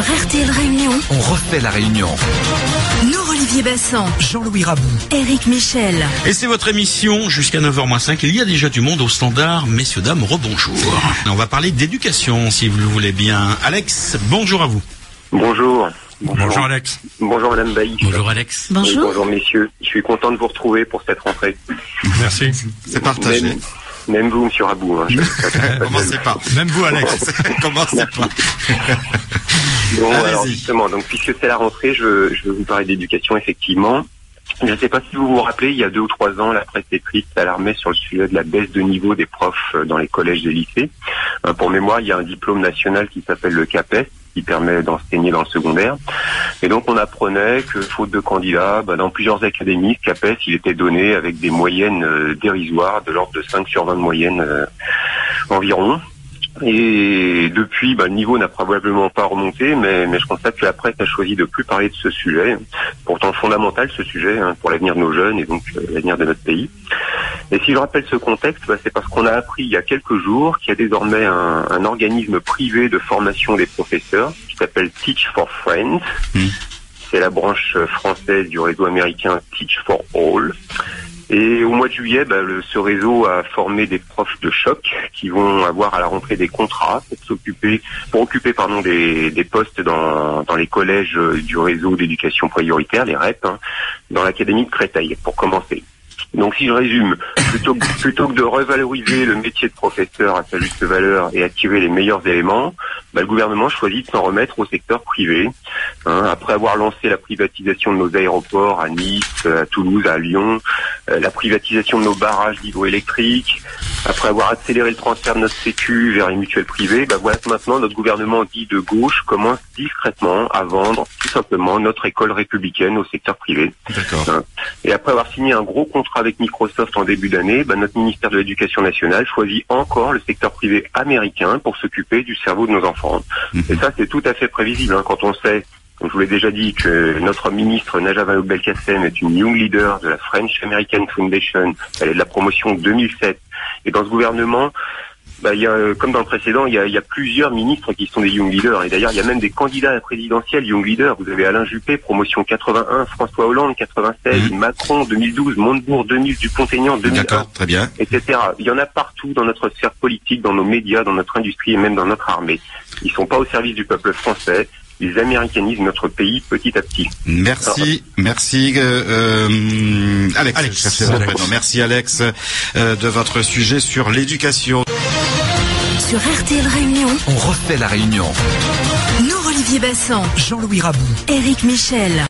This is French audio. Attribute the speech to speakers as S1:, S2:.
S1: RTL Réunion,
S2: On refait la réunion.
S1: nous Olivier Bassan,
S2: Jean-Louis Rabou.
S1: Éric Michel.
S3: Et c'est votre émission jusqu'à 9h05. Il y a déjà du monde au standard. Messieurs, dames, rebonjour. On va parler d'éducation, si vous le voulez bien. Alex, bonjour à vous.
S4: Bonjour.
S3: Alex.
S4: Bonjour Madame Bailly.
S3: Bonjour Alex.
S1: Bonjour.
S4: bonjour messieurs. Je suis content de vous retrouver pour cette rentrée.
S3: Merci. C'est partagé.
S4: Même, même vous, Monsieur Rabou. hein.
S3: Commencez pas. Même vous, Alex. Commencez pas.
S4: Bon, alors justement, donc puisque c'est la rentrée, je, je vais vous parler d'éducation effectivement. Je ne sais pas si vous vous rappelez, il y a deux ou trois ans, la presse écrite s'alarmait sur le sujet de la baisse de niveau des profs euh, dans les collèges et lycées. Euh, Pour mémoire, il y a un diplôme national qui s'appelle le CAPES, qui permet d'enseigner dans le secondaire. Et donc on apprenait que, faute de candidats, bah, dans plusieurs académies, CAPES, il était donné avec des moyennes euh, dérisoires, de l'ordre de 5 sur 20 de moyenne euh, environ. Et depuis, bah, le niveau n'a probablement pas remonté, mais, mais je constate que la presse a choisi de plus parler de ce sujet, pourtant fondamental ce sujet hein, pour l'avenir de nos jeunes et donc euh, l'avenir de notre pays. Et si je rappelle ce contexte, bah, c'est parce qu'on a appris il y a quelques jours qu'il y a désormais un, un organisme privé de formation des professeurs qui s'appelle Teach for Friends.
S3: Hmm.
S4: C'est la branche française du réseau américain Teach for All. Et au mois de juillet, bah, le- ce réseau a formé des profs de choc qui vont avoir à la rentrée des contrats pour s'occuper, pour occuper pardon des, des postes dans, dans les collèges du réseau d'éducation prioritaire, les REP, hein, dans l'académie de Créteil, pour commencer. Donc si je résume, plutôt, que- de revaloriser le métier de professeur à sa juste valeur et attirer les meilleurs éléments, bah, le gouvernement choisit de s'en remettre au secteur privé. Hein, après avoir lancé la privatisation de nos aéroports à Nice, à Toulouse, à Lyon, euh, la privatisation de nos barrages d'hydroélectrique, après avoir accéléré le transfert de notre sécu vers les mutuelles privées, bah voilà que maintenant notre gouvernement dit de gauche commence discrètement à vendre tout simplement notre école républicaine au secteur privé.
S3: D'accord.
S4: Et après avoir signé un gros contrat avec Microsoft en début d'année, bah, notre ministère de l'Éducation nationale choisit encore le secteur privé américain pour s'occuper du cerveau de nos enfants. Et ça, c'est tout à fait prévisible hein, quand on sait, comme je vous l'ai déjà dit, que notre ministre Najat Vallaud-Belkacem est une young leader de la French American Foundation. Elle est de la promotion 2007. Et dans ce gouvernement, bah, y a, euh, comme dans le précédent, il y, a, y a plusieurs ministres qui sont des young leaders. Et d'ailleurs, il y a même des candidats à la présidentielle young leaders. Vous avez Alain Juppé, promotion 81, François Hollande 96, Macron 2012, Montebourg 2000, Dupont-Aignan 2001,
S3: D'accord, très bien.
S4: etc. Il y en a partout dans notre sphère politique, dans nos médias, dans notre industrie et même dans notre armée. Ils sont pas au service du peuple français. Ils américanisent notre pays petit à petit.
S5: Merci, merci euh, euh, Alex.
S3: Alex.
S5: Merci Alex euh, de votre sujet sur l'éducation.
S1: Sur RTL Réunion,
S2: On refait la réunion.
S1: nous Olivier Bassan,
S2: Jean-Louis Rabou.
S1: Éric Michel.